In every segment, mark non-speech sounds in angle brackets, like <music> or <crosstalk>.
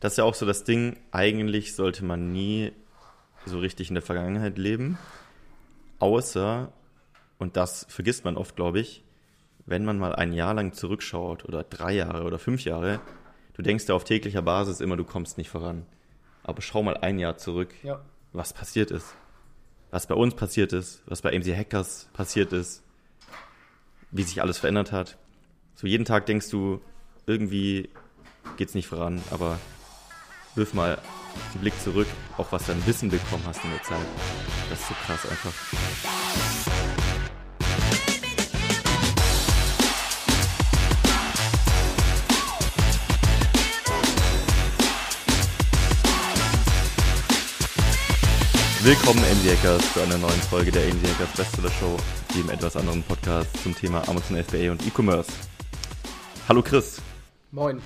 das ist ja auch so das Ding, eigentlich sollte man nie so richtig in der Vergangenheit leben, außer, und das vergisst man oft, glaube ich, wenn man mal ein Jahr lang zurückschaut oder drei Jahre oder fünf Jahre, du denkst ja auf täglicher Basis immer, du kommst nicht voran. Aber schau mal ein Jahr zurück, Ja. was passiert ist. Was bei uns passiert ist, was bei AMC Hackers passiert ist, wie sich alles verändert hat. So jeden Tag denkst du, irgendwie geht's nicht voran, aber wirf mal den Blick zurück, auch was dein Wissen bekommen hast in der Zeit. Das ist so krass einfach. Willkommen Hackers zu einer neuen Folge der Hackers Bestseller Show, dem etwas anderen Podcast zum Thema Amazon FBA und E-Commerce. Hallo Chris, Moin.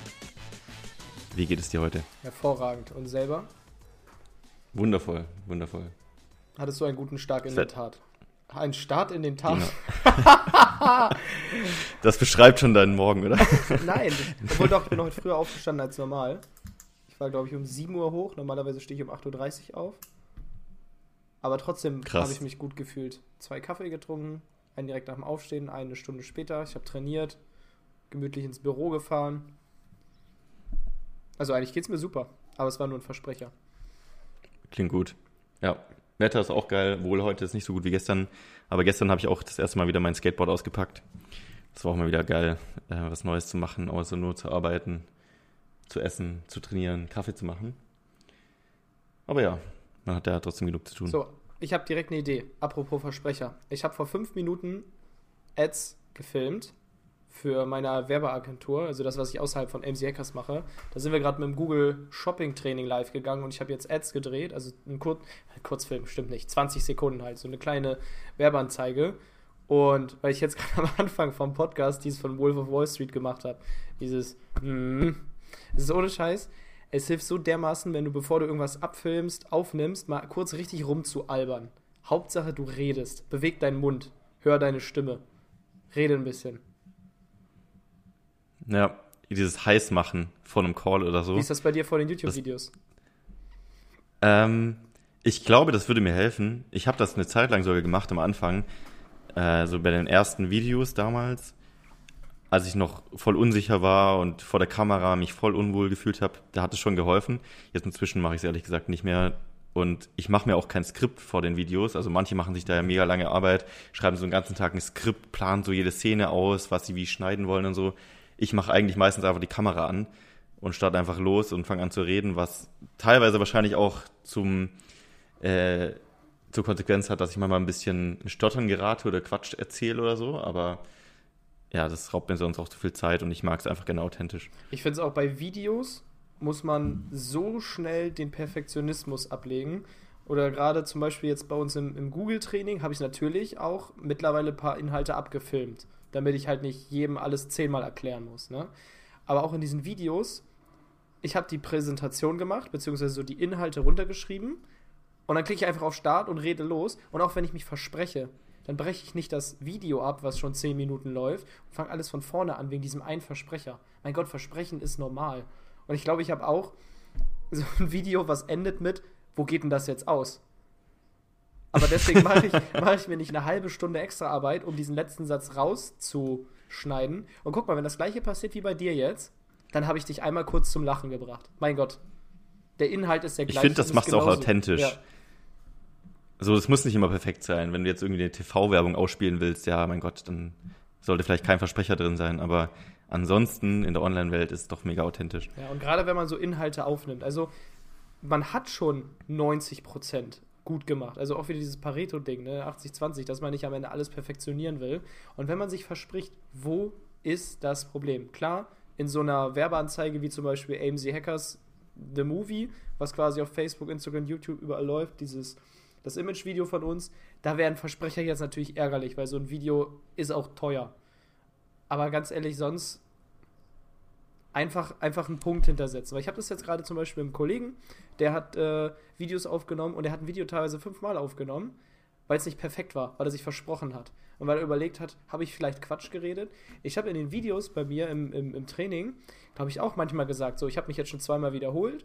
Wie geht es dir heute? Hervorragend. Und selber? Wundervoll, wundervoll. Hattest du einen guten Start in Fett. den Tat? Ein Start in den Tag? <laughs> Das beschreibt schon deinen Morgen, oder? Nein. Obwohl doch, ich bin heute früher aufgestanden als normal. Ich war, glaube ich, um 7 Uhr hoch. Normalerweise stehe ich um 8.30 Uhr auf. Aber trotzdem habe ich mich gut gefühlt. Zwei Kaffee getrunken, einen direkt nach dem Aufstehen, eine Stunde später. Ich habe trainiert, gemütlich ins Büro gefahren. Also eigentlich geht es mir super, aber es war nur ein Versprecher. Klingt gut. Ja, Wetter ist auch geil, wohl heute ist nicht so gut wie gestern, aber gestern habe ich auch das erste Mal wieder mein Skateboard ausgepackt. Das war auch mal wieder geil, äh, was Neues zu machen, außer nur zu arbeiten, zu essen, zu trainieren, Kaffee zu machen. Aber ja, man hat ja trotzdem genug zu tun. So, ich habe direkt eine Idee. Apropos Versprecher. Ich habe vor fünf Minuten Ads gefilmt für meine Werbeagentur, also das, was ich außerhalb von MC Hackers mache. Da sind wir gerade mit dem Google Shopping Training live gegangen und ich habe jetzt Ads gedreht, also ein Kur Kurzfilm, stimmt nicht, 20 Sekunden halt, so eine kleine Werbeanzeige. Und weil ich jetzt <laughs> gerade am Anfang vom Podcast dieses von Wolf of Wall Street gemacht habe, dieses, mm, das ist ohne Scheiß. Es hilft so dermaßen, wenn du, bevor du irgendwas abfilmst, aufnimmst, mal kurz richtig rumzualbern. Hauptsache, du redest. Beweg deinen Mund. Hör deine Stimme. Rede ein bisschen. Ja, dieses Heißmachen vor einem Call oder so. Wie ist das bei dir vor den YouTube-Videos? Ähm, ich glaube, das würde mir helfen. Ich habe das eine Zeit lang sogar gemacht am Anfang, äh, so bei den ersten Videos damals, als ich noch voll unsicher war und vor der Kamera mich voll unwohl gefühlt habe. Da hat es schon geholfen. Jetzt inzwischen mache ich es ehrlich gesagt nicht mehr. Und ich mache mir auch kein Skript vor den Videos. Also manche machen sich da ja mega lange Arbeit, schreiben so einen ganzen Tag ein Skript, planen so jede Szene aus, was sie wie schneiden wollen und so. Ich mache eigentlich meistens einfach die Kamera an und starte einfach los und fange an zu reden, was teilweise wahrscheinlich auch zum äh, zur Konsequenz hat, dass ich manchmal ein bisschen Stottern gerate oder Quatsch erzähle oder so, aber ja, das raubt mir sonst auch zu viel Zeit und ich mag es einfach gerne authentisch. Ich finde es auch bei Videos muss man so schnell den Perfektionismus ablegen. Oder gerade zum Beispiel jetzt bei uns im, im Google-Training habe ich natürlich auch mittlerweile ein paar Inhalte abgefilmt, damit ich halt nicht jedem alles zehnmal erklären muss. Ne? Aber auch in diesen Videos, ich habe die Präsentation gemacht, beziehungsweise so die Inhalte runtergeschrieben und dann klicke ich einfach auf Start und rede los. Und auch wenn ich mich verspreche, dann breche ich nicht das Video ab, was schon 10 Minuten läuft, und fange alles von vorne an wegen diesem einen Versprecher. Mein Gott, Versprechen ist normal. Und ich glaube, ich habe auch so ein Video, was endet mit, wo geht denn das jetzt aus? Aber deswegen mache ich, mache ich mir nicht eine halbe Stunde extra Arbeit, um diesen letzten Satz rauszuschneiden. Und guck mal, wenn das gleiche passiert wie bei dir jetzt, dann habe ich dich einmal kurz zum Lachen gebracht. Mein Gott. Der Inhalt ist der Ich gleiche. finde, das macht es auch authentisch. Ja. So, es muss nicht immer perfekt sein. Wenn du jetzt irgendwie eine TV-Werbung ausspielen willst, ja, mein Gott, dann sollte vielleicht kein Versprecher drin sein, aber ansonsten in der Online-Welt ist es doch mega authentisch. Ja, und gerade wenn man so Inhalte aufnimmt, also man hat schon 90% gut gemacht. Also auch wieder dieses Pareto-Ding, ne? 80-20, dass man nicht am Ende alles perfektionieren will. Und wenn man sich verspricht, wo ist das Problem? Klar, in so einer Werbeanzeige wie zum Beispiel AMC Hackers The Movie, was quasi auf Facebook, Instagram, YouTube überall läuft, dieses das Image-Video von uns, da wären Versprecher jetzt natürlich ärgerlich, weil so ein Video ist auch teuer. Aber ganz ehrlich, sonst einfach, einfach einen Punkt hintersetzen. Weil ich habe das jetzt gerade zum Beispiel mit einem Kollegen, der hat äh, Videos aufgenommen und er hat ein Video teilweise fünfmal aufgenommen, weil es nicht perfekt war, weil er sich versprochen hat. Und weil er überlegt hat, habe ich vielleicht Quatsch geredet? Ich habe in den Videos bei mir im, im, im Training habe ich auch manchmal gesagt, so, ich habe mich jetzt schon zweimal wiederholt,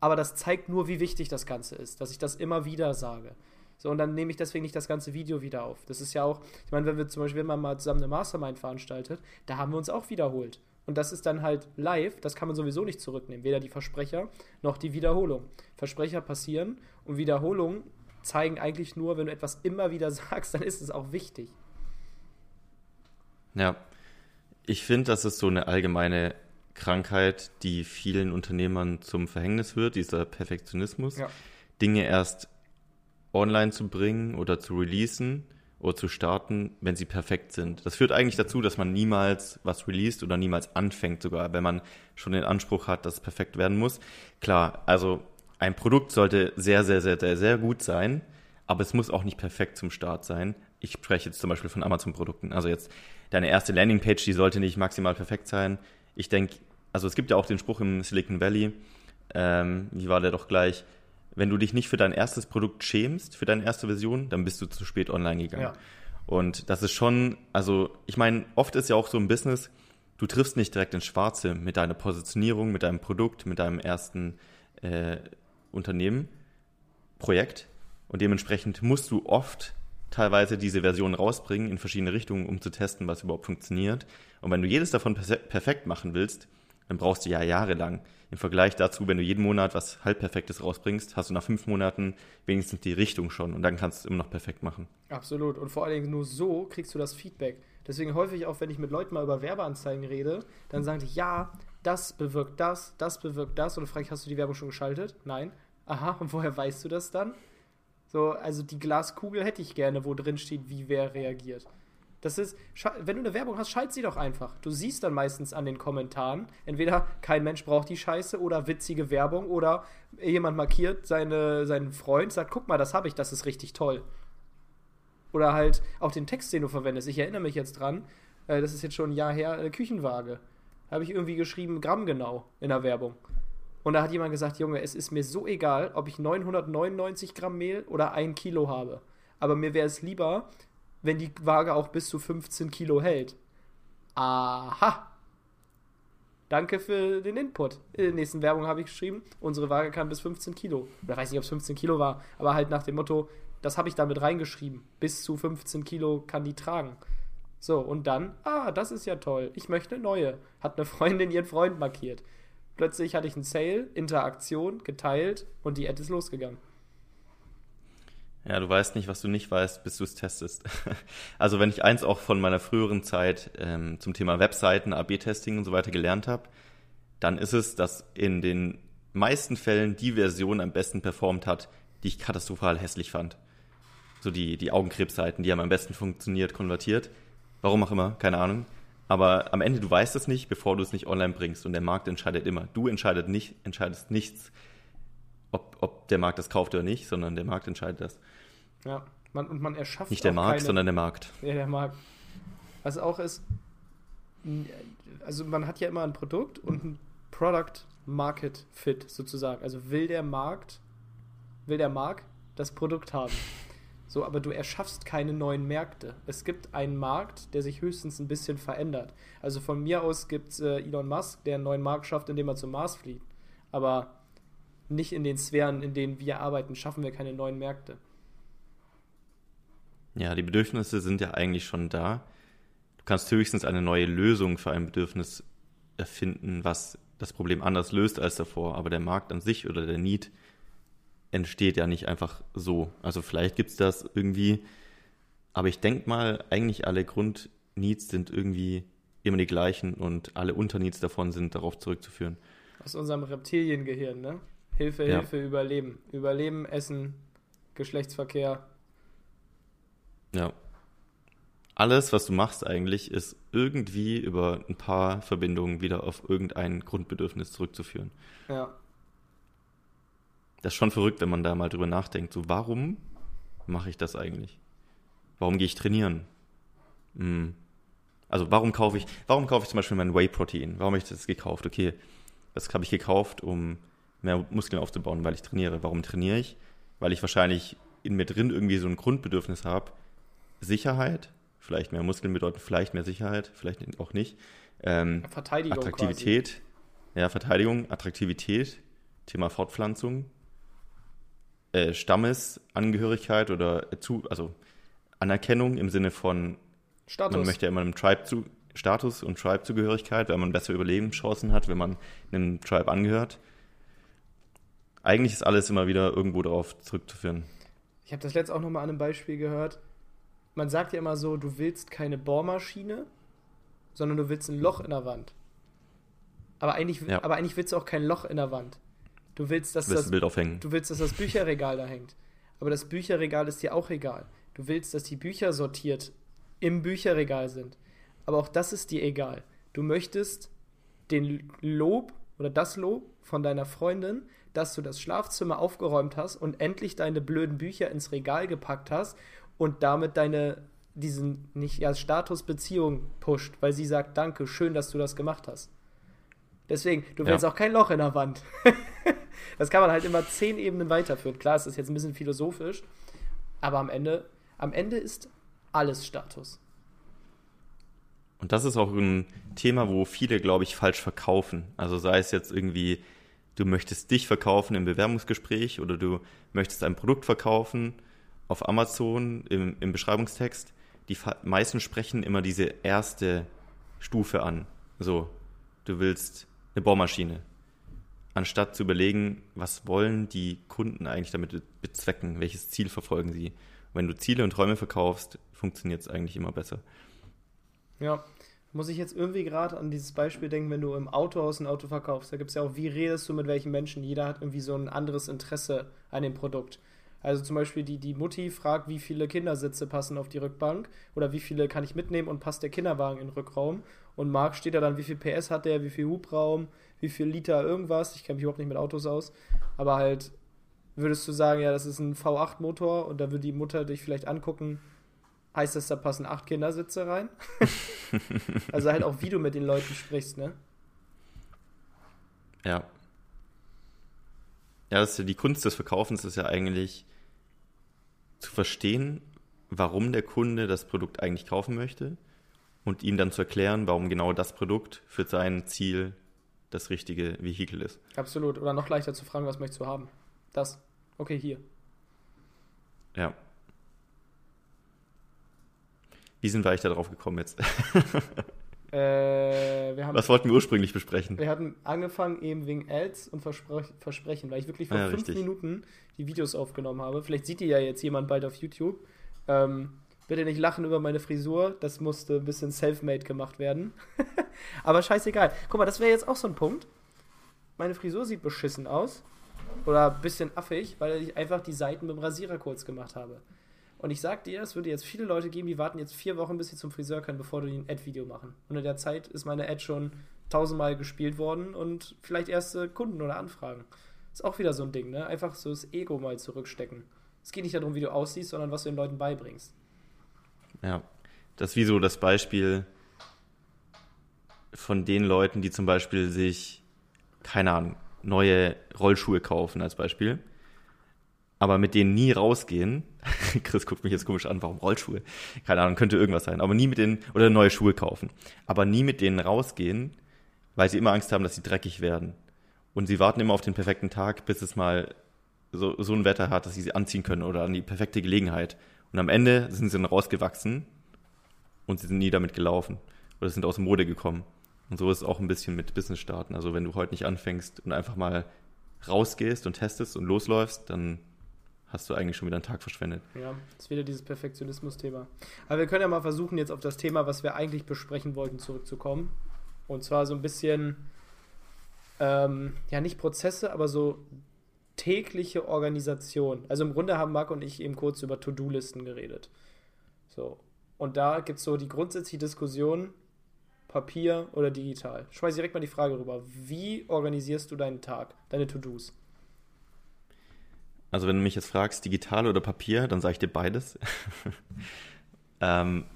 aber das zeigt nur, wie wichtig das Ganze ist, dass ich das immer wieder sage. So, und dann nehme ich deswegen nicht das ganze Video wieder auf. Das ist ja auch, ich meine, wenn wir zum Beispiel, wenn man mal zusammen eine Mastermind veranstaltet, da haben wir uns auch wiederholt. Und das ist dann halt live, das kann man sowieso nicht zurücknehmen. Weder die Versprecher noch die Wiederholung. Versprecher passieren und Wiederholungen zeigen eigentlich nur, wenn du etwas immer wieder <laughs> sagst, dann ist es auch wichtig. Ja, ich finde, das ist so eine allgemeine Krankheit, die vielen Unternehmern zum Verhängnis wird, dieser Perfektionismus. Ja. Dinge erst online zu bringen oder zu releasen oder zu starten, wenn sie perfekt sind. Das führt eigentlich dazu, dass man niemals was released oder niemals anfängt sogar, wenn man schon den Anspruch hat, dass es perfekt werden muss. Klar, also ein Produkt sollte sehr, sehr, sehr, sehr, sehr gut sein, aber es muss auch nicht perfekt zum Start sein. Ich spreche jetzt zum Beispiel von Amazon-Produkten. Also jetzt deine erste Landingpage, die sollte nicht maximal perfekt sein. Ich denke, also es gibt ja auch den Spruch im Silicon Valley, ähm, wie war der doch gleich, wenn du dich nicht für dein erstes Produkt schämst, für deine erste Version, dann bist du zu spät online gegangen. Ja. Und das ist schon, also ich meine, oft ist ja auch so ein Business, du triffst nicht direkt ins Schwarze mit deiner Positionierung, mit deinem Produkt, mit deinem ersten äh, Unternehmen, Projekt. Und dementsprechend musst du oft teilweise diese Version rausbringen in verschiedene Richtungen, um zu testen, was überhaupt funktioniert. Und wenn du jedes davon perfekt machen willst, dann brauchst du ja jahrelang. Im Vergleich dazu, wenn du jeden Monat was halbperfektes rausbringst, hast du nach fünf Monaten wenigstens die Richtung schon und dann kannst du es immer noch perfekt machen. Absolut. Und vor allen Dingen nur so kriegst du das Feedback. Deswegen häufig auch, wenn ich mit Leuten mal über Werbeanzeigen rede, dann sagen die, ja, das bewirkt das, das bewirkt das. Und dann frage ich, hast du die Werbung schon geschaltet? Nein. Aha, und woher weißt du das dann? So, also die Glaskugel hätte ich gerne, wo drin steht, wie wer reagiert. Das ist, wenn du eine Werbung hast, schalt sie doch einfach. Du siehst dann meistens an den Kommentaren, entweder kein Mensch braucht die Scheiße oder witzige Werbung oder jemand markiert seine, seinen Freund, sagt, guck mal, das habe ich, das ist richtig toll. Oder halt auch den Text, den du verwendest. Ich erinnere mich jetzt dran, äh, das ist jetzt schon ein Jahr her, eine Küchenwaage. Da habe ich irgendwie geschrieben, Gramm genau in der Werbung. Und da hat jemand gesagt, Junge, es ist mir so egal, ob ich 999 Gramm Mehl oder ein Kilo habe. Aber mir wäre es lieber, wenn die Waage auch bis zu 15 Kilo hält. Aha. Danke für den Input. In der nächsten Werbung habe ich geschrieben, unsere Waage kann bis 15 Kilo. Oder weiß nicht, ob es 15 Kilo war, aber halt nach dem Motto, das habe ich damit reingeschrieben. Bis zu 15 Kilo kann die tragen. So, und dann, ah, das ist ja toll. Ich möchte eine neue. Hat eine Freundin ihren Freund markiert. Plötzlich hatte ich einen Sale, Interaktion, geteilt und die Ad ist losgegangen. Ja, du weißt nicht, was du nicht weißt, bis du es testest. <laughs> Also wenn ich eins auch von meiner früheren Zeit ähm, zum Thema Webseiten, AB-Testing und so weiter gelernt habe, dann ist es, dass in den meisten Fällen die Version am besten performt hat, die ich katastrophal hässlich fand. So die, die Augenkrebsseiten, die haben am besten funktioniert, konvertiert. Warum auch immer, keine Ahnung. Aber am Ende, du weißt es nicht, bevor du es nicht online bringst. Und der Markt entscheidet immer. Du entscheidest nicht, entscheidest nichts, ob, ob der Markt das kauft oder nicht, sondern der Markt entscheidet das. Ja, man, und man erschafft. Nicht der Markt, keine, sondern der Markt. Ja, der Markt. Was auch ist, also man hat ja immer ein Produkt und ein Product Market Fit sozusagen. Also will der Markt, will der Markt das Produkt haben. So, aber du erschaffst keine neuen Märkte. Es gibt einen Markt, der sich höchstens ein bisschen verändert. Also von mir aus gibt es äh, Elon Musk, der einen neuen Markt schafft, indem er zum Mars fliegt. Aber nicht in den Sphären, in denen wir arbeiten, schaffen wir keine neuen Märkte. Ja, die Bedürfnisse sind ja eigentlich schon da. Du kannst höchstens eine neue Lösung für ein Bedürfnis erfinden, was das Problem anders löst als davor. Aber der Markt an sich oder der Need entsteht ja nicht einfach so. Also vielleicht gibt es das irgendwie, aber ich denke mal, eigentlich alle Grundneeds sind irgendwie immer die gleichen und alle Unterneeds davon sind darauf zurückzuführen. Aus unserem Reptiliengehirn, ne? Hilfe, ja. Hilfe, Überleben. Überleben, Essen, Geschlechtsverkehr, ja. Alles, was du machst eigentlich, ist irgendwie über ein paar Verbindungen wieder auf irgendein Grundbedürfnis zurückzuführen. Ja. Das ist schon verrückt, wenn man da mal drüber nachdenkt. So, warum mache ich das eigentlich? Warum gehe ich trainieren? Hm. Also warum kaufe ich, warum kaufe ich zum Beispiel mein Whey-Protein? Warum habe ich das gekauft? Okay, das habe ich gekauft, um mehr Muskeln aufzubauen, weil ich trainiere. Warum trainiere ich? Weil ich wahrscheinlich in mir drin irgendwie so ein Grundbedürfnis habe, Sicherheit, vielleicht mehr Muskeln bedeuten vielleicht mehr Sicherheit, vielleicht auch nicht. Ähm, Verteidigung Attraktivität, quasi. Ja, Verteidigung, Attraktivität, Thema Fortpflanzung, äh, Stammesangehörigkeit oder zu, also Anerkennung im Sinne von, Status. man möchte ja immer einem Tribe zu, Status und Tribe-Zugehörigkeit, weil man bessere Überlebenschancen hat, wenn man einem Tribe angehört. Eigentlich ist alles immer wieder irgendwo darauf zurückzuführen. Ich habe das letzte auch nochmal an einem Beispiel gehört. Man sagt ja immer so, du willst keine Bohrmaschine, sondern du willst ein Loch in der Wand. Aber eigentlich, Ja. aber eigentlich willst du auch kein Loch in der Wand. Du willst, dass Du willst das, Bild aufhängen. du willst, dass das Bücherregal da hängt. Aber das Bücherregal ist dir auch egal. Du willst, dass die Bücher sortiert im Bücherregal sind. Aber auch das ist dir egal. Du möchtest den Lob oder das Lob von deiner Freundin, dass du das Schlafzimmer aufgeräumt hast und endlich deine blöden Bücher ins Regal gepackt hast und damit deine diesen nicht ja, Statusbeziehung pusht, weil sie sagt, danke, schön, dass du das gemacht hast. Deswegen, du willst Ja. auch kein Loch in der Wand. <laughs> das kann man halt immer zehn Ebenen weiterführen. Klar, es ist jetzt ein bisschen philosophisch, aber am Ende, am Ende ist alles Status. Und das ist auch ein Thema, wo viele, glaube ich, falsch verkaufen. Also sei es jetzt irgendwie, du möchtest dich verkaufen im Bewerbungsgespräch oder du möchtest ein Produkt verkaufen auf Amazon im, im Beschreibungstext. Die meisten sprechen immer diese erste Stufe an. So, du willst eine Bohrmaschine. Anstatt zu überlegen, was wollen die Kunden eigentlich damit bezwecken, welches Ziel verfolgen sie. Wenn du Ziele und Träume verkaufst, funktioniert es eigentlich immer besser. Ja. Muss ich jetzt irgendwie gerade an dieses Beispiel denken, wenn du im Autohaus ein Auto verkaufst. Da gibt es ja auch, wie redest du mit welchen Menschen? Jeder hat irgendwie so ein anderes Interesse an dem Produkt. Also zum Beispiel die, die Mutti fragt, wie viele Kindersitze passen auf die Rückbank oder wie viele kann ich mitnehmen und passt der Kinderwagen in den Rückraum. Und Marc steht da dann, wie viel PS hat der, wie viel Hubraum, wie viel Liter irgendwas. Ich kenne mich überhaupt nicht mit Autos aus. Aber halt, würdest du sagen, ja, das ist ein V8-Motor und da würde die Mutter dich vielleicht angucken, heißt das, da passen acht Kindersitze rein? <laughs> also halt auch, wie du mit den Leuten sprichst, ne? Ja. Ja, das ist ja die Kunst des Verkaufens ist ja eigentlich zu verstehen, warum der Kunde das Produkt eigentlich kaufen möchte und ihm dann zu erklären, warum genau das Produkt für sein Ziel das richtige Vehikel ist. Absolut. Oder noch leichter zu fragen, was möchtest du haben? Das. Okay, hier. Ja. Wie sind wir eigentlich da drauf gekommen jetzt? <laughs> Äh, haben Was wollten wir ursprünglich besprechen? Wir hatten angefangen eben wegen Ads und Verspre Versprechen, weil ich wirklich vor Ja, fünf richtig. Minuten die Videos aufgenommen habe. Vielleicht sieht die ja jetzt jemand bald auf YouTube. Ähm, bitte nicht lachen über meine Frisur, das musste ein bisschen self-made gemacht werden. <laughs> Aber scheißegal. Guck mal, das wäre jetzt auch so ein Punkt. Meine Frisur sieht beschissen aus. Oder ein bisschen affig, weil ich einfach die Seiten mit dem Rasierer kurz gemacht habe. Und ich sag dir, es würde jetzt viele Leute geben, die warten jetzt vier Wochen, bis sie zum Friseur können, bevor die ein Ad-Video machen. Und in der Zeit ist meine Ad schon tausendmal gespielt worden und vielleicht erste Kunden oder Anfragen. Ist auch wieder so ein Ding, ne? Einfach so das Ego mal zurückstecken. Es geht nicht darum, wie du aussiehst, sondern was du den Leuten beibringst. Ja. Das ist wie so das Beispiel von den Leuten, die zum Beispiel sich, keine Ahnung, neue Rollschuhe kaufen als Beispiel, aber mit denen nie rausgehen. <laughs> Chris guckt mich jetzt komisch an, warum Rollschuhe? Keine Ahnung, könnte irgendwas sein, aber nie mit denen, oder neue Schuhe kaufen, aber nie mit denen rausgehen, weil sie immer Angst haben, dass sie dreckig werden. Und sie warten immer auf den perfekten Tag, bis es mal so, so ein Wetter hat, dass sie sie anziehen können oder an die perfekte Gelegenheit. Und am Ende sind sie dann rausgewachsen und sie sind nie damit gelaufen oder sind aus Mode gekommen. Und so ist es auch ein bisschen mit Business starten. Also wenn du heute nicht anfängst und einfach mal rausgehst und testest und losläufst, dann hast du eigentlich schon wieder einen Tag verschwendet. Ja, ist wieder dieses Perfektionismus-Thema. Aber wir können ja mal versuchen, jetzt auf das Thema, was wir eigentlich besprechen wollten, zurückzukommen. Und zwar so ein bisschen, ähm, ja, nicht Prozesse, aber so tägliche Organisation. Also im Grunde haben Marc und ich eben kurz über To-Do-Listen geredet. So. Und da gibt es so die grundsätzliche Diskussion, Papier oder digital. Schmeiß direkt mal die Frage rüber. Wie organisierst du deinen Tag, deine To-Dos? Also wenn du mich jetzt fragst, digital oder Papier, dann sage ich dir beides. <laughs> ähm,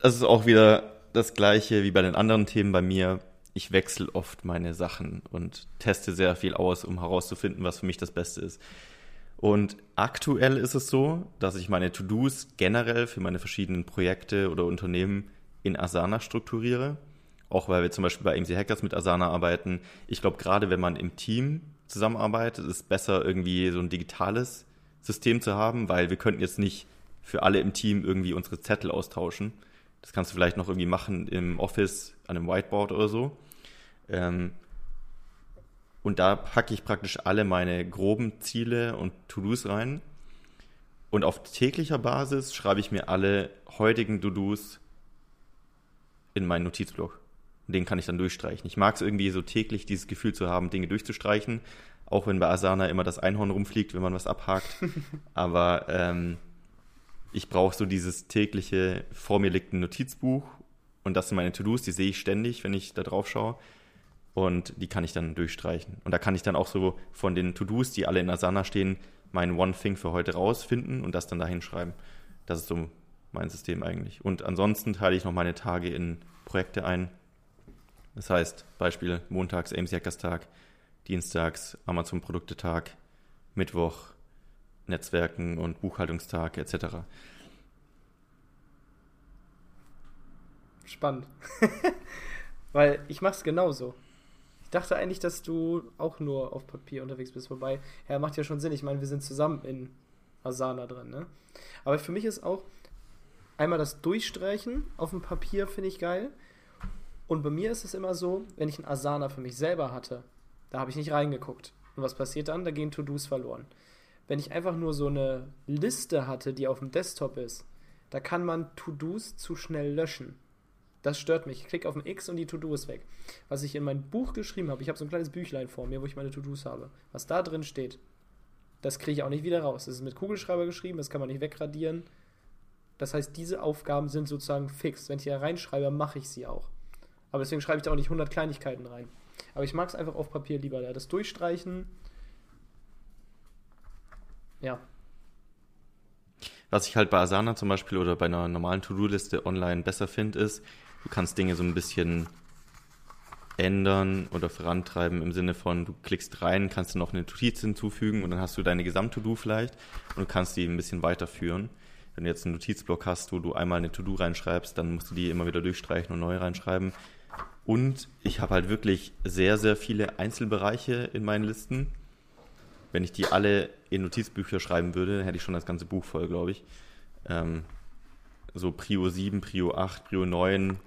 das ist auch wieder das gleiche wie bei den anderen Themen bei mir. Ich wechsle oft meine Sachen und teste sehr viel aus, um herauszufinden, was für mich das Beste ist. Und aktuell ist es so, dass ich meine To-Dos generell für meine verschiedenen Projekte oder Unternehmen in Asana strukturiere auch weil wir zum Beispiel bei AMC Hackers mit Asana arbeiten. Ich glaube, gerade wenn man im Team zusammenarbeitet, ist es besser, irgendwie so ein digitales System zu haben, weil wir könnten jetzt nicht für alle im Team irgendwie unsere Zettel austauschen. Das kannst du vielleicht noch irgendwie machen im Office an einem Whiteboard oder so. Ähm, und da packe ich praktisch alle meine groben Ziele und To-Dos rein. Und auf täglicher Basis schreibe ich mir alle heutigen To-Dos in meinen Notizblock. Den kann ich dann durchstreichen. Ich mag es irgendwie so täglich, dieses Gefühl zu haben, Dinge durchzustreichen. Auch wenn bei Asana immer das Einhorn rumfliegt, wenn man was abhakt. <laughs> Aber ähm, ich brauche so dieses tägliche, vor mir liegt ein Notizbuch und das sind meine To-Dos, die sehe ich ständig, wenn ich da drauf schaue. Und die kann ich dann durchstreichen. Und da kann ich dann auch so von den To-Dos, die alle in Asana stehen, mein One Thing für heute rausfinden und das dann dahin schreiben. Das ist so mein System eigentlich. Und ansonsten teile ich noch meine Tage in Projekte ein. Das heißt, Beispiel montags AMC Hackers Tag, dienstags Amazon Produktetag, Mittwoch Netzwerken und Buchhaltungstag etc. Spannend. <laughs> Weil ich mache es genauso. Ich dachte eigentlich, dass du auch nur auf Papier unterwegs bist, wobei, ja, macht ja schon Sinn. Ich meine, wir sind zusammen in Asana drin, ne? Aber für mich ist auch einmal das Durchstreichen auf dem Papier, finde ich geil. Und bei mir ist es immer so, wenn ich ein Asana für mich selber hatte, da habe ich nicht reingeguckt. Und was passiert dann? Da gehen To-Dos verloren. Wenn ich einfach nur so eine Liste hatte, die auf dem Desktop ist, da kann man To-Dos zu schnell löschen. Das stört mich. Ich klicke auf ein X und die To-Do ist weg. Was ich in mein Buch geschrieben habe, ich habe so ein kleines Büchlein vor mir, wo ich meine To-Dos habe. Was da drin steht, das kriege ich auch nicht wieder raus. Das ist mit Kugelschreiber geschrieben, das kann man nicht wegradieren. Das heißt, diese Aufgaben sind sozusagen fix. Wenn ich hier reinschreibe, mache ich sie auch. Aber deswegen schreibe ich da auch nicht 100 Kleinigkeiten rein. Aber ich mag es einfach auf Papier lieber. Das Durchstreichen, ja. Was ich halt bei Asana zum Beispiel oder bei einer normalen To-Do-Liste online besser finde, ist, Du kannst Dinge so ein bisschen ändern oder vorantreiben im Sinne von, du klickst rein, kannst du noch eine Notiz hinzufügen und dann hast du deine Gesamt-To-Do vielleicht und du kannst die ein bisschen weiterführen. Wenn du jetzt einen Notizblock hast, wo du einmal eine To-Do reinschreibst, dann musst du die immer wieder durchstreichen und neu reinschreiben. Und ich habe halt wirklich sehr, sehr viele Einzelbereiche in meinen Listen. Wenn ich die alle in Notizbücher schreiben würde, hätte ich schon das ganze Buch voll, glaube ich. Ähm, so Prio 7, Prio 8, Prio 9,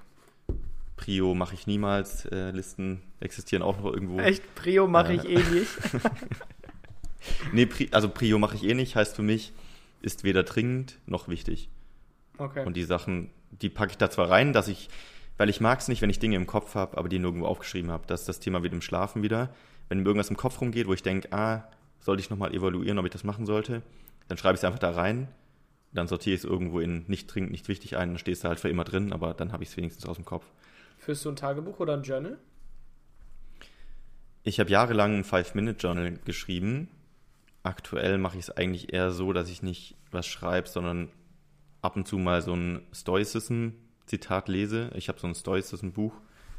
Prio mache ich niemals. Äh, Listen existieren auch noch irgendwo. Echt? Prio mache äh, ich eh nicht. <laughs> nee, Pri also Prio mache ich eh nicht, heißt für mich, ist weder dringend noch wichtig. Okay. Und die Sachen, die packe ich da zwar rein, dass ich, weil ich mag es nicht, wenn ich Dinge im Kopf habe, aber die nirgendwo aufgeschrieben habe. Das ist das Thema wieder im Schlafen wieder. Wenn mir irgendwas im Kopf rumgeht, wo ich denke, ah, sollte ich nochmal evaluieren, ob ich das machen sollte, dann schreibe ich es einfach da rein dann sortiere ich es irgendwo in nicht dringend, nicht wichtig ein, dann stehst du halt für immer drin, aber dann habe ich es wenigstens aus dem Kopf. Führst du ein Tagebuch oder ein Journal? Ich habe jahrelang ein Five-Minute-Journal geschrieben. Aktuell mache ich es eigentlich eher so, dass ich nicht was schreibe, sondern ab und zu mal so ein Stoicism-Zitat lese. Ich habe so ein Stoicism-Buch.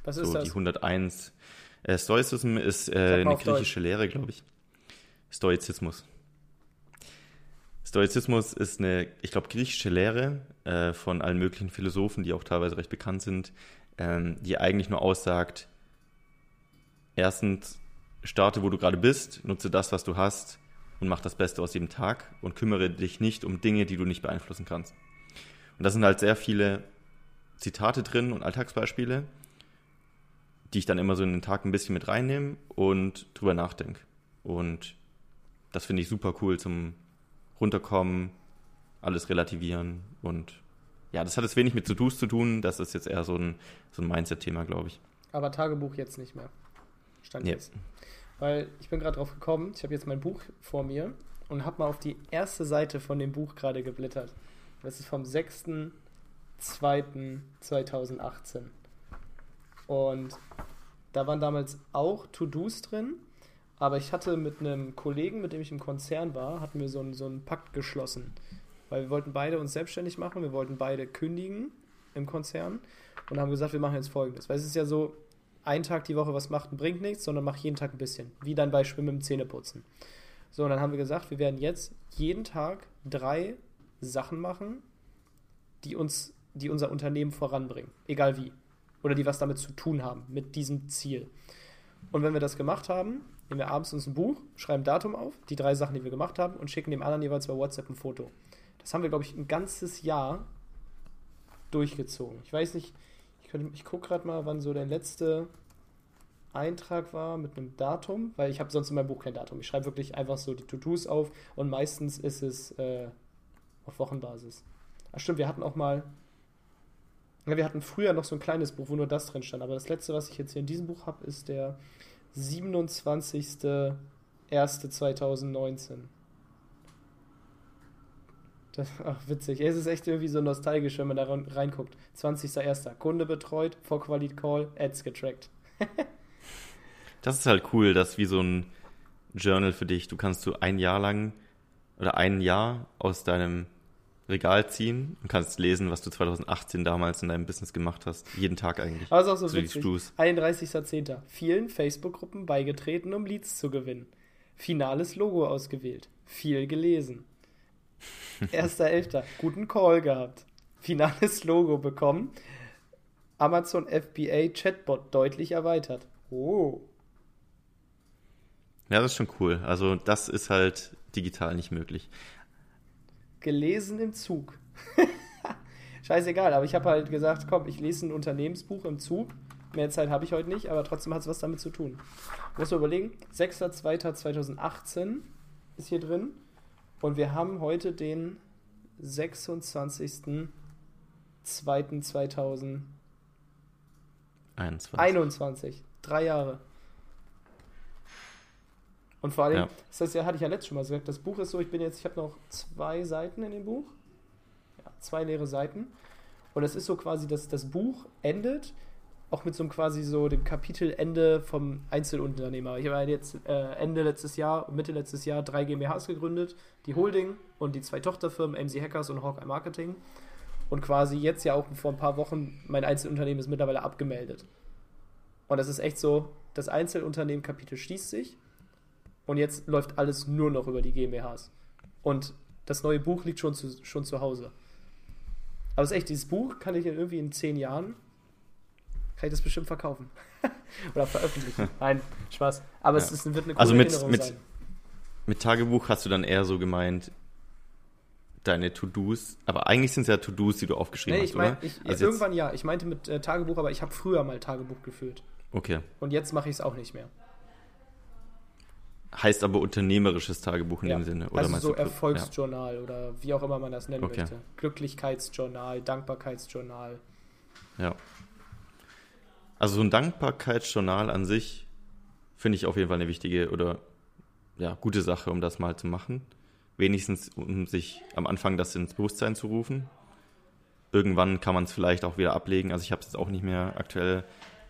Was ist so das? Die 101. Äh, Stoicism ist äh, eine griechische Deutsch. Lehre, glaube ich. Stoizismus. Stoizismus ist eine, ich glaube, griechische Lehre äh, von allen möglichen Philosophen, die auch teilweise recht bekannt sind, ähm, die eigentlich nur aussagt, erstens, starte, wo du gerade bist, nutze das, was du hast und mach das Beste aus jedem Tag und kümmere dich nicht um Dinge, die du nicht beeinflussen kannst. Und da sind halt sehr viele Zitate drin und Alltagsbeispiele, die ich dann immer so in den Tag ein bisschen mit reinnehme und drüber nachdenke. Und das finde ich super cool zum runterkommen, alles relativieren und ja, das hat jetzt wenig mit To-Dos zu tun. Das ist jetzt eher so ein, so ein Mindset-Thema, glaube ich. Aber Tagebuch jetzt nicht mehr. Stand yeah. jetzt. Weil ich bin gerade drauf gekommen, ich habe jetzt mein Buch vor mir und habe mal auf die erste Seite von dem Buch gerade geblättert. Das ist vom 6.2.2018. Und da waren damals auch To-Dos drin aber ich hatte mit einem Kollegen, mit dem ich im Konzern war, hatten wir so einen, so einen Pakt geschlossen. Weil wir wollten beide uns selbstständig machen, wir wollten beide kündigen im Konzern und haben gesagt, wir machen jetzt folgendes. Weil es ist ja so, ein Tag die Woche was macht, bringt nichts, sondern mach jeden Tag ein bisschen. Wie dann bei Schwimmen im Zähneputzen. So, und dann haben wir gesagt, wir werden jetzt jeden Tag drei Sachen machen, die uns, die unser Unternehmen voranbringen. Egal wie. oder die was damit zu tun haben, mit diesem Ziel. Und wenn wir das gemacht haben, nehmen wir abends uns ein Buch, schreiben Datum auf, die drei Sachen, die wir gemacht haben und schicken dem anderen jeweils bei WhatsApp ein Foto. Das haben wir, glaube ich, ein ganzes Jahr durchgezogen. Ich weiß nicht, ich, ich gucke gerade mal, wann so der letzte Eintrag war mit einem Datum, weil ich habe sonst in meinem Buch kein Datum. Ich schreibe wirklich einfach so die To-Dos auf und meistens ist es äh, auf Wochenbasis. Ach stimmt, wir hatten auch mal, wir hatten früher noch so ein kleines Buch, wo nur das drin stand, aber das letzte, was ich jetzt hier in diesem Buch habe, ist der 27.01.2019. Das, ach, witzig. Es ist echt irgendwie so nostalgisch, wenn man da reinguckt. 20.01. Kunde betreut, vor Quality Call, Ads getrackt. <laughs> das ist halt cool, dass wie so ein Journal für dich. Du kannst du ein Jahr lang oder ein Jahr aus deinem Regal ziehen und kannst lesen, was du 2018 damals in deinem Business gemacht hast. Jeden Tag eigentlich. Ist auch so, so witzig. 31.10. Vielen Facebook-Gruppen beigetreten, um Leads zu gewinnen. Finales Logo ausgewählt. Viel gelesen. <laughs> 1.11. Guten Call gehabt. Finales Logo bekommen. Amazon FBA Chatbot deutlich erweitert. Oh. Ja, das ist schon cool. Also das ist halt digital nicht möglich. Gelesen im Zug. <laughs> Scheißegal, aber ich habe halt gesagt, komm, ich lese ein Unternehmensbuch im Zug. Mehr Zeit habe ich heute nicht, aber trotzdem hat es was damit zu tun. Muss man überlegen, 6.2.2018 ist hier drin. Und wir haben heute den 26.02.2021. Drei Jahre. Und vor allem, ja. das heißt, ja, hatte ich ja letztes schon mal gesagt, das Buch ist so, ich bin jetzt, ich habe noch zwei Seiten in dem Buch. Ja, zwei leere Seiten. Und es ist so quasi, dass das Buch endet auch mit so einem quasi so dem Kapitelende vom Einzelunternehmer. Ich habe jetzt äh, Ende letztes Jahr, Mitte letztes Jahr drei GmbHs gegründet, die Holding und die zwei Tochterfirmen MC Hackers und Hawkeye Marketing. Und quasi jetzt ja auch vor ein paar Wochen, mein Einzelunternehmen ist mittlerweile abgemeldet. Und das ist echt so, das Einzelunternehmen-Kapitel schließt sich und jetzt läuft alles nur noch über die GmbHs. Und das neue Buch liegt schon zu, schon zu Hause. Aber es ist echt, dieses Buch kann ich ja irgendwie in zehn Jahren kann ich das bestimmt verkaufen. <laughs> Oder veröffentlichen. <laughs> Nein, Spaß. Aber ja. es ist, wird eine also coole also mit, mit, sein. mit Tagebuch hast du dann eher so gemeint, deine To-Dos, aber eigentlich sind es ja To-Dos, die du aufgeschrieben nee, ich mein, hast, oder? Ich, also irgendwann ja. Ich meinte mit äh, Tagebuch, aber ich habe früher mal Tagebuch geführt. Okay. Und jetzt mache ich es auch nicht mehr. Heißt aber unternehmerisches Tagebuch in ja. dem Sinne, oder also so Erfolgsjournal ja. oder wie auch immer man das nennen okay. möchte. Glücklichkeitsjournal, Dankbarkeitsjournal. Ja. Also so ein Dankbarkeitsjournal an sich finde ich auf jeden Fall eine wichtige oder ja, gute Sache, um das mal zu machen. Wenigstens, um sich am Anfang das ins Bewusstsein zu rufen. Irgendwann kann man es vielleicht auch wieder ablegen. Also ich habe es jetzt auch nicht mehr aktuell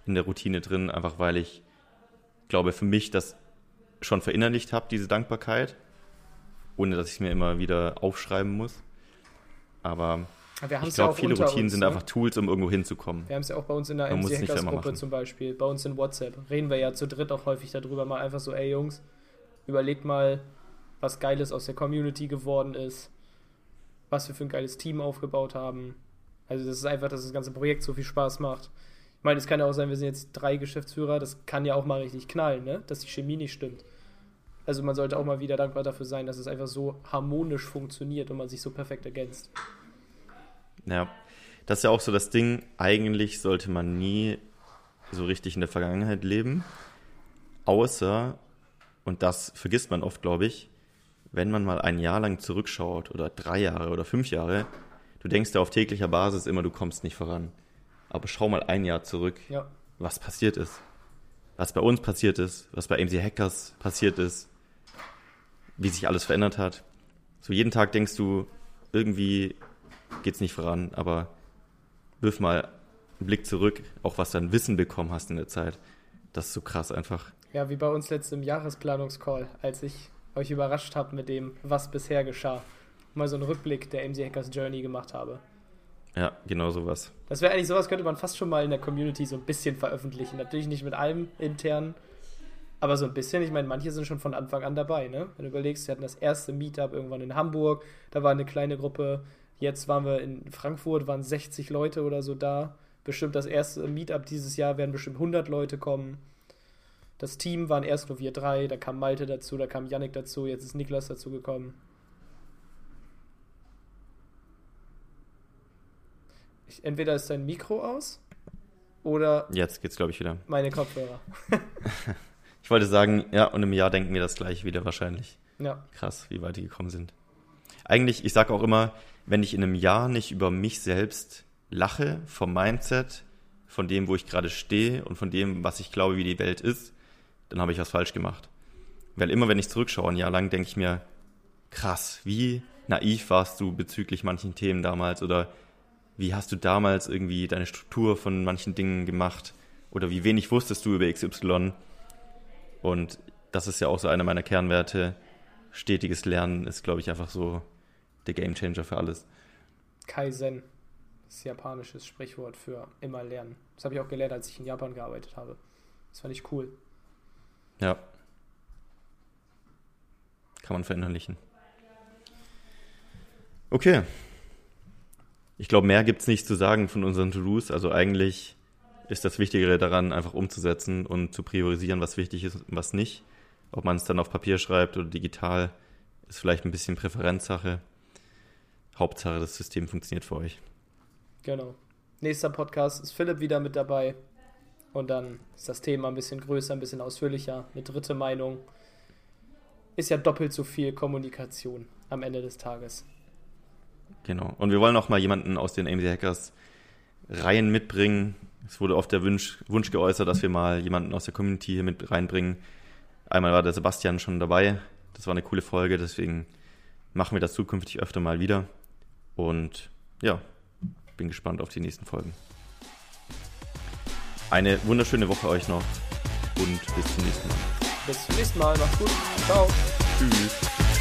in der Routine drin, einfach weil ich glaube, für mich das schon verinnerlicht habe, diese Dankbarkeit, ohne dass ich es mir immer wieder aufschreiben muss. Aber ich glaube, viele Routinen uns, sind ne? einfach Tools, um irgendwo hinzukommen. Wir haben es ja auch bei uns in der MC Hackers Gruppe zum Beispiel, bei uns in WhatsApp. Reden wir ja zu dritt auch häufig darüber, mal einfach so, ey Jungs, überlegt mal, was Geiles aus der Community geworden ist, was wir für ein geiles Team aufgebaut haben. Also das ist einfach, dass das ganze Projekt so viel Spaß macht. Ich meine, es kann ja auch sein, wir sind jetzt drei Geschäftsführer, das kann ja auch mal richtig knallen, ne? dass die Chemie nicht stimmt. Also man sollte auch mal wieder dankbar dafür sein, dass es einfach so harmonisch funktioniert und man sich so perfekt ergänzt. Ja, das ist ja auch so das Ding. Eigentlich sollte man nie so richtig in der Vergangenheit leben. Außer, und das vergisst man oft, glaube ich, wenn man mal ein Jahr lang zurückschaut oder drei Jahre oder fünf Jahre, du denkst ja auf täglicher Basis immer, du kommst nicht voran. Aber schau mal ein Jahr zurück, ja. was passiert ist. Was bei uns passiert ist, was bei MC Hackers passiert ist, wie sich alles verändert hat. So jeden Tag denkst du, irgendwie geht es nicht voran, aber wirf mal einen Blick zurück, auch was du an Wissen bekommen hast in der Zeit. Das ist so krass einfach. Ja, wie bei uns letztem Jahresplanungscall, als ich euch überrascht habe mit dem, was bisher geschah. Mal so einen Rückblick der MC Hackers Journey gemacht habe. Ja, genau sowas. Das wäre eigentlich sowas, könnte man fast schon mal in der Community so ein bisschen veröffentlichen. Natürlich nicht mit allem intern, aber so ein bisschen. Ich meine, manche sind schon von Anfang an dabei, ne? Wenn du überlegst, wir hatten das erste Meetup irgendwann in Hamburg, da war eine kleine Gruppe, Jetzt waren wir in Frankfurt, waren 60 Leute oder so da. bestimmt das erste Meetup dieses Jahr werden bestimmt 100 Leute kommen. Das Team waren erst nur wir drei, da kam Malte dazu, da kam Yannick dazu, jetzt ist Niklas dazu gekommen. Ich, entweder ist dein Mikro aus oder Jetzt geht's, glaube ich, wieder. meine Kopfhörer. <laughs> Ich wollte sagen, ja, und im Jahr denken wir das gleich wieder wahrscheinlich. Ja, Krass, wie weit die gekommen sind. Eigentlich, ich sage auch immer, wenn ich in einem Jahr nicht über mich selbst lache, vom Mindset, von dem, wo ich gerade stehe und von dem, was ich glaube, wie die Welt ist, dann habe ich was falsch gemacht. Weil immer, wenn ich zurückschaue, ein Jahr lang, denke ich mir, krass, wie naiv warst du bezüglich manchen Themen damals oder wie hast du damals irgendwie deine Struktur von manchen Dingen gemacht oder wie wenig wusstest du über XY. Und das ist ja auch so einer meiner Kernwerte. Stetiges Lernen ist, glaube ich, einfach so der Gamechanger für alles. Kaizen. Das ist japanisches Sprichwort für immer lernen. Das habe ich auch gelernt, als ich in Japan gearbeitet habe. Das fand ich cool. Ja. Kann man verinnerlichen. Okay. Ich glaube, mehr gibt's nicht zu sagen von unseren To-Dos. Also eigentlich ist das Wichtigere daran, einfach umzusetzen und zu priorisieren, was wichtig ist und was nicht. Ob man es dann auf Papier schreibt oder digital, ist vielleicht ein bisschen Präferenzsache. Hauptsache, das System funktioniert für euch. Genau. Nächster Podcast ist Philipp wieder mit dabei. Und dann ist das Thema ein bisschen größer, ein bisschen ausführlicher. Eine dritte Meinung. Ist ja doppelt so viel Kommunikation am Ende des Tages. Genau. Und wir wollen auch mal jemanden aus den AMC Hackers Reihen mitbringen. Es wurde oft der Wunsch, Wunsch geäußert, dass wir mal jemanden aus der Community hier mit reinbringen. Einmal war der Sebastian schon dabei. Das war eine coole Folge, deswegen machen wir das zukünftig öfter mal wieder. Und ja, bin gespannt auf die nächsten Folgen. Eine wunderschöne Woche euch noch und bis zum nächsten Mal. Bis zum nächsten Mal. Macht's gut. Ciao. Tschüss.